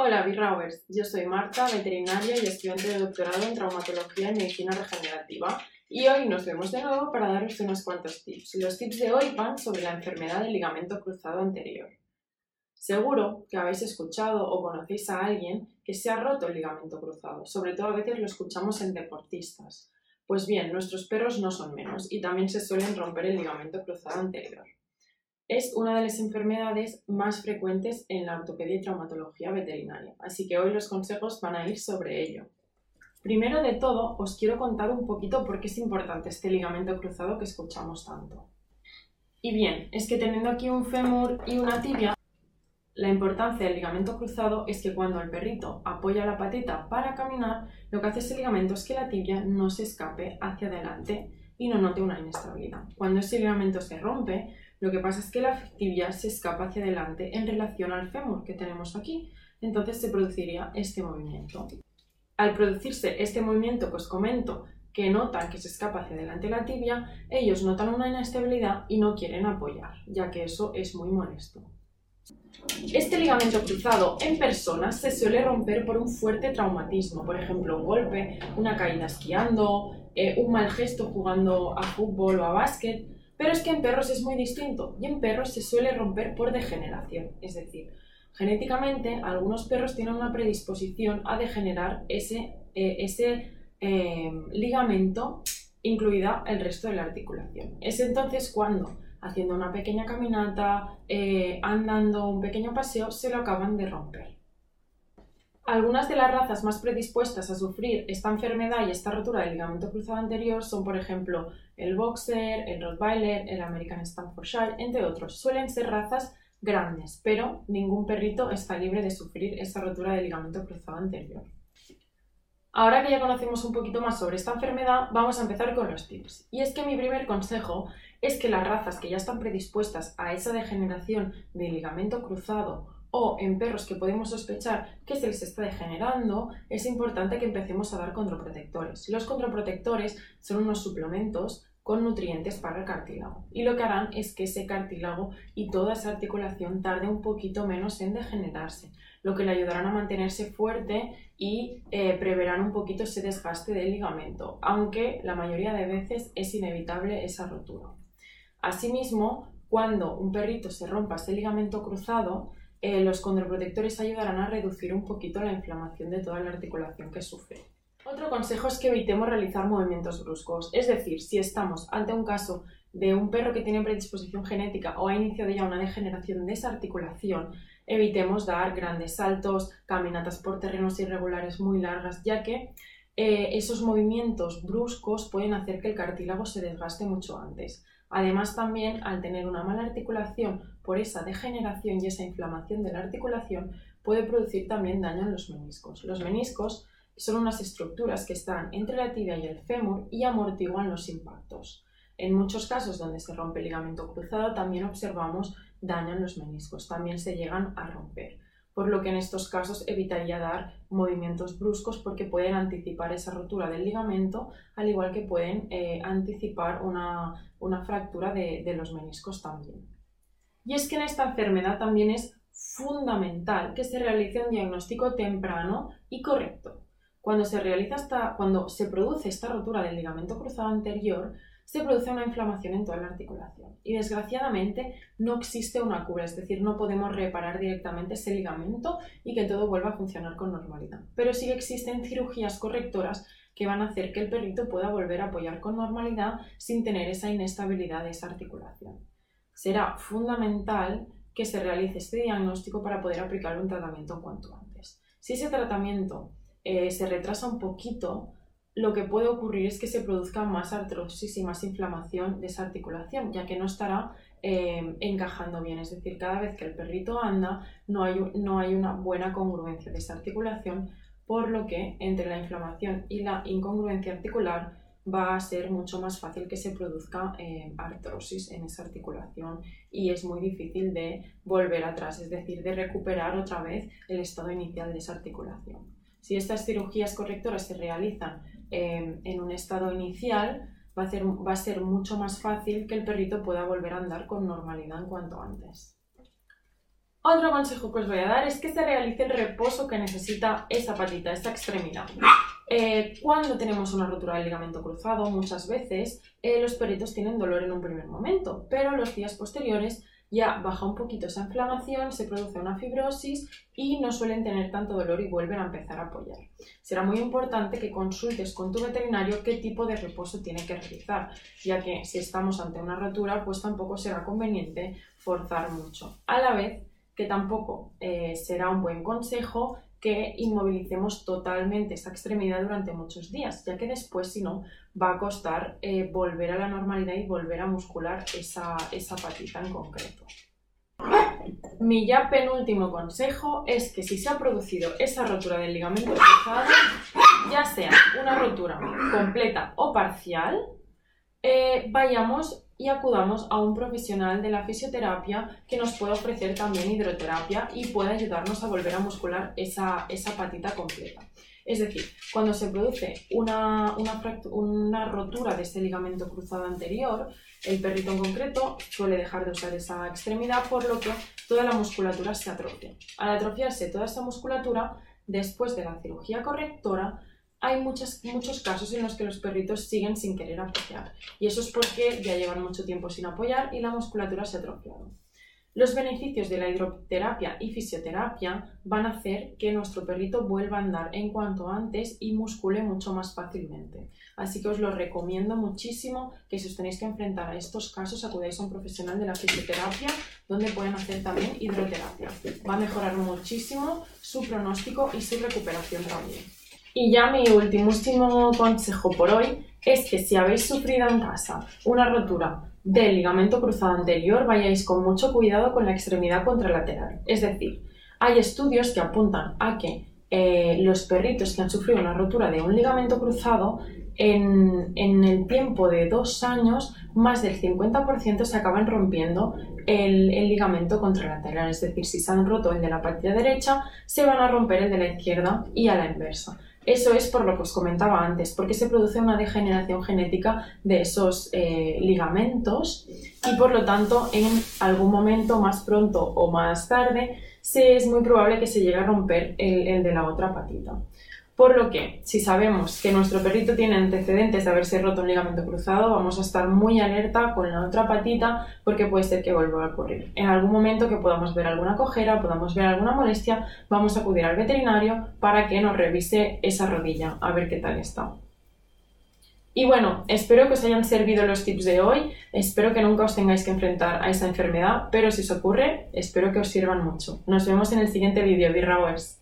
Hola, B-Rowers. Yo soy Marta, veterinaria y estudiante de doctorado en traumatología y medicina regenerativa. Y hoy nos vemos de nuevo para daros unos cuantos tips. Los tips de hoy van sobre la enfermedad del ligamento cruzado anterior. Seguro que habéis escuchado o conocéis a alguien que se ha roto el ligamento cruzado. Sobre todo a veces lo escuchamos en deportistas. Pues bien, nuestros perros no son menos y también se suelen romper el ligamento cruzado anterior. Es una de las enfermedades más frecuentes en la ortopedia y traumatología veterinaria, así que hoy los consejos van a ir sobre ello. Primero de todo, os quiero contar un poquito por qué es importante este ligamento cruzado que escuchamos tanto. Y bien, es que teniendo aquí un fémur y una tibia, la importancia del ligamento cruzado es que cuando el perrito apoya la patita para caminar, lo que hace ese ligamento es que la tibia no se escape hacia adelante y no note una inestabilidad. Cuando ese ligamento se rompe, lo que pasa es que la tibia se escapa hacia adelante en relación al fémur que tenemos aquí, entonces se produciría este movimiento. Al producirse este movimiento que os comento, que notan que se escapa hacia adelante la tibia, ellos notan una inestabilidad y no quieren apoyar, ya que eso es muy molesto. Este ligamento cruzado en personas se suele romper por un fuerte traumatismo, por ejemplo, un golpe, una caída esquiando, eh, un mal gesto jugando a fútbol o a básquet, pero es que en perros es muy distinto y en perros se suele romper por degeneración, es decir, genéticamente algunos perros tienen una predisposición a degenerar ese, eh, ese eh, ligamento, incluida el resto de la articulación. Es entonces cuando, haciendo una pequeña caminata, eh, andando un pequeño paseo, se lo acaban de romper. Algunas de las razas más predispuestas a sufrir esta enfermedad y esta rotura del ligamento cruzado anterior son, por ejemplo, el Boxer, el Rottweiler, el American Staffordshire, entre otros. Suelen ser razas grandes, pero ningún perrito está libre de sufrir esta rotura del ligamento cruzado anterior. Ahora que ya conocemos un poquito más sobre esta enfermedad, vamos a empezar con los tips. Y es que mi primer consejo es que las razas que ya están predispuestas a esa degeneración del ligamento cruzado o en perros que podemos sospechar que se les está degenerando, es importante que empecemos a dar contraprotectores. Los contraprotectores son unos suplementos con nutrientes para el cartílago y lo que harán es que ese cartílago y toda esa articulación tarde un poquito menos en degenerarse, lo que le ayudarán a mantenerse fuerte y eh, preverán un poquito ese desgaste del ligamento, aunque la mayoría de veces es inevitable esa rotura. Asimismo, cuando un perrito se rompa ese ligamento cruzado, eh, los condroprotectores ayudarán a reducir un poquito la inflamación de toda la articulación que sufre. Otro consejo es que evitemos realizar movimientos bruscos, es decir, si estamos ante un caso de un perro que tiene predisposición genética o ha iniciado ya una degeneración de esa articulación, evitemos dar grandes saltos, caminatas por terrenos irregulares muy largas, ya que eh, esos movimientos bruscos pueden hacer que el cartílago se desgaste mucho antes. Además, también al tener una mala articulación por esa degeneración y esa inflamación de la articulación, puede producir también daño en los meniscos. Los meniscos son unas estructuras que están entre la tibia y el fémur y amortiguan los impactos. En muchos casos donde se rompe el ligamento cruzado también observamos daño en los meniscos, también se llegan a romper por lo que en estos casos evitaría dar movimientos bruscos porque pueden anticipar esa rotura del ligamento, al igual que pueden eh, anticipar una, fractura de, de los meniscos también. Y es que en esta enfermedad también es fundamental que se realice un diagnóstico temprano y correcto. Cuando se, realiza esta, cuando se produce esta rotura del ligamento cruzado anterior, se produce una inflamación en toda la articulación. Y desgraciadamente no existe una cura, es decir, no podemos reparar directamente ese ligamento y que todo vuelva a funcionar con normalidad. Pero sí existen cirugías correctoras que van a hacer que el perrito pueda volver a apoyar con normalidad sin tener esa inestabilidad de esa articulación. Será fundamental que se realice este diagnóstico para poder aplicar un tratamiento en cuanto antes. Si ese tratamiento eh, se retrasa un poquito, lo que puede ocurrir es que se produzca más artrosis y más inflamación de esa articulación, ya que no estará eh, encajando bien. Es decir, cada vez que el perrito anda no hay, no hay una buena congruencia de esa articulación, por lo que entre la inflamación y la incongruencia articular va a ser mucho más fácil que se produzca eh, artrosis en esa articulación y es muy difícil de volver atrás, es decir, de recuperar otra vez el estado inicial de esa articulación. Si estas cirugías correctoras se realizan Em, en un estado inicial, va a, va a ser mucho más fácil que el perrito pueda volver a andar con normalidad en cuanto antes. Otro consejo que os voy a dar es que se realice el reposo que necesita esa patita, esa extremidad. Eh, cuando tenemos una rotura del ligamento cruzado, muchas veces eh, los perritos tienen dolor en un primer momento, pero los días posteriores ya baja un poquito esa inflamación, se produce una fibrosis y no suelen tener tanto dolor y vuelven a empezar a apoyar. Será muy importante que consultes con tu veterinario qué tipo de reposo tiene que realizar, ya que si estamos ante una rotura, pues tampoco será conveniente forzar mucho. A la vez que tampoco eh, será un buen consejo que inmovilicemos totalmente esa extremidad durante muchos días, ya que después, si no, va a costar eh, volver a la normalidad y volver a muscular esa, esa patita en concreto. Mi ya penúltimo consejo es que si se ha producido esa rotura del ligamento cruzado, ya sea una rotura completa o parcial, eh, vayamos y acudamos a un profesional de la fisioterapia que nos pueda ofrecer también hidroterapia y pueda ayudarnos a volver a muscular esa, esa patita completa. Es decir, cuando se produce una, una, rotura de ese ligamento cruzado anterior, el perrito en concreto suele dejar de usar esa extremidad, por lo que toda la musculatura se atrofia. Al atrofiarse toda esa musculatura, después de la cirugía correctora, hay muchos casos en los que los perritos siguen sin querer apoyar. Y eso es porque ya llevan mucho tiempo sin apoyar y la musculatura se ha atrofiado. Los beneficios de la hidroterapia y fisioterapia van a hacer que nuestro perrito vuelva a andar en cuanto antes y muscule mucho más fácilmente. Así que os lo recomiendo muchísimo que si os tenéis que enfrentar a estos casos acudáis a un profesional de la fisioterapia donde pueden hacer también hidroterapia. Va a mejorar muchísimo su pronóstico y su recuperación también. Y ya mi último consejo por hoy es que si habéis sufrido en casa una rotura del ligamento cruzado anterior, vayáis con mucho cuidado con la extremidad contralateral. Es decir, hay estudios que apuntan a que eh, los perritos que han sufrido una rotura de un ligamento cruzado, en, el tiempo de dos años, más del 50% se acaban rompiendo el, el, ligamento contralateral. Es decir, si se han roto el de la patilla derecha, se van a romper el de la izquierda y a la inversa. Eso es por lo que os comentaba antes, porque se produce una degeneración genética de esos eh, ligamentos y por lo tanto en algún momento más pronto o más tarde es muy probable que se llegue a romper el de la otra patita. Por lo que, si sabemos que nuestro perrito tiene antecedentes de haberse roto un ligamento cruzado, vamos a estar muy alerta con la otra patita porque puede ser que vuelva a ocurrir. En algún momento que podamos ver alguna cojera, podamos ver alguna molestia, vamos a acudir al veterinario para que nos revise esa rodilla, a ver qué tal está. Y bueno, espero que os hayan servido los tips de hoy, espero que nunca os tengáis que enfrentar a esa enfermedad, pero si os ocurre, espero que os sirvan mucho. Nos vemos en el siguiente vídeo, Birrawers.